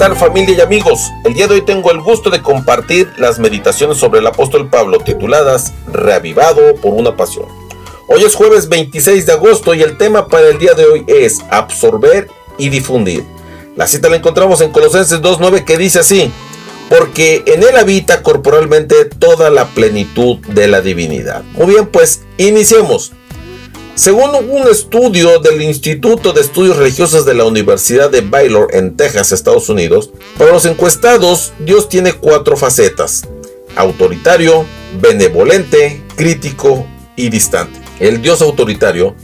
Tal familia y amigos? El día de hoy tengo el gusto de compartir las meditaciones sobre el apóstol Pablo tituladas Reavivado por una pasión. Hoy es jueves 26 de agosto y el tema para el día de hoy es absorber y difundir. La cita la encontramos en Colosenses 2.9 que dice así, porque en él habita corporalmente toda la plenitud de la divinidad. Muy bien, pues iniciemos. Según un estudio del Instituto de Estudios Religiosos de la Universidad de Baylor en Texas, Estados Unidos, para los encuestados, Dios tiene cuatro facetas. Autoritario, benevolente, crítico y distante. El Dios autoritario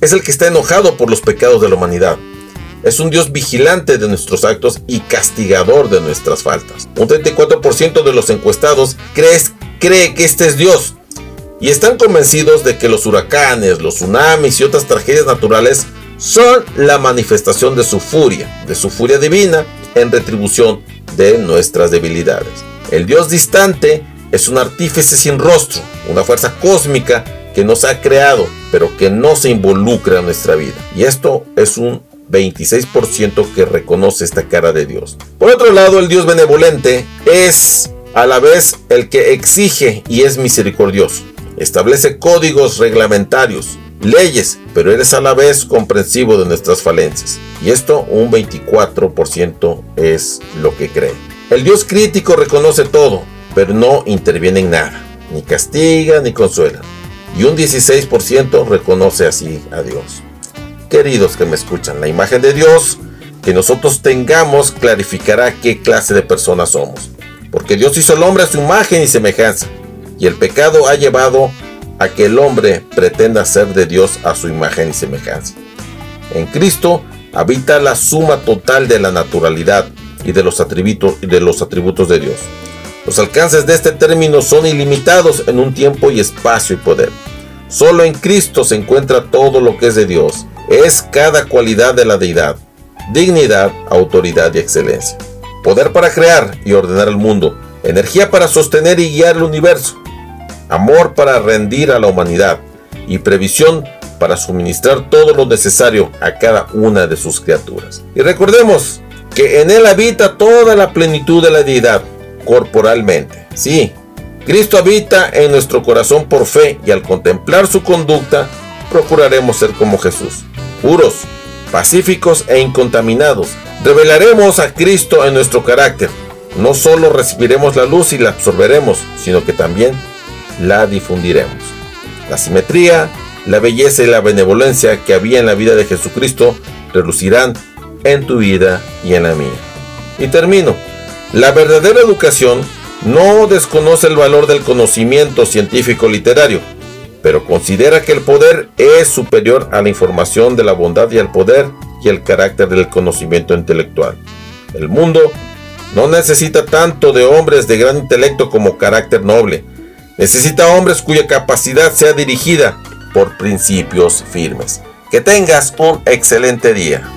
es el que está enojado por los pecados de la humanidad. Es un Dios vigilante de nuestros actos y castigador de nuestras faltas. Un 34% de los encuestados cree, cree que este es Dios, y están convencidos de que los huracanes, los tsunamis y otras tragedias naturales son la manifestación de su furia, de su furia divina en retribución de nuestras debilidades. El Dios distante es un artífice sin rostro, una fuerza cósmica que nos ha creado, pero que no se involucra en nuestra vida. Y esto es un 26% que reconoce esta cara de Dios. Por otro lado, el Dios benevolente es a la vez el que exige y es misericordioso establece códigos reglamentarios, leyes, pero eres a la vez comprensivo de nuestras falencias. Y esto un 24% es lo que cree. El Dios crítico reconoce todo, pero no interviene en nada, ni castiga ni consuela. Y un 16% reconoce así a Dios. Queridos que me escuchan, la imagen de Dios que nosotros tengamos clarificará qué clase de personas somos. Porque Dios hizo al hombre a su imagen y semejanza y el pecado ha llevado a que el hombre pretenda ser de Dios a su imagen y semejanza. En Cristo habita la suma total de la naturalidad y de los atributos, de los atributos de Dios. Los alcances de este término son ilimitados en un tiempo y espacio y poder. Solo en Cristo se encuentra todo lo que es de Dios. Es cada cualidad de la deidad, dignidad, autoridad y excelencia. Poder para crear y ordenar el mundo, energía para sostener y guiar el universo, amor para rendir a la humanidad y previsión para suministrar todo lo necesario a cada una de sus criaturas. Y recordemos que en Él habita toda la plenitud de la deidad, corporalmente. Sí, Cristo habita en nuestro corazón por fe y al contemplar su conducta, procuraremos ser como Jesús, puros, pacíficos e incontaminados. Revelaremos a Cristo en nuestro carácter. No solo recibiremos la luz y la absorberemos, sino que también la difundiremos. La simetría, la belleza y la benevolencia que había en la vida de Jesucristo relucirán en tu vida y en la mía. Y termino. La verdadera educación no desconoce el valor del conocimiento científico literario, pero considera que el poder es superior a la información de la bondad y al poder y el carácter del conocimiento intelectual. El mundo no necesita tanto de hombres de gran intelecto como carácter noble, Necesita hombres cuya capacidad sea dirigida por principios firmes. Que tengas un excelente día.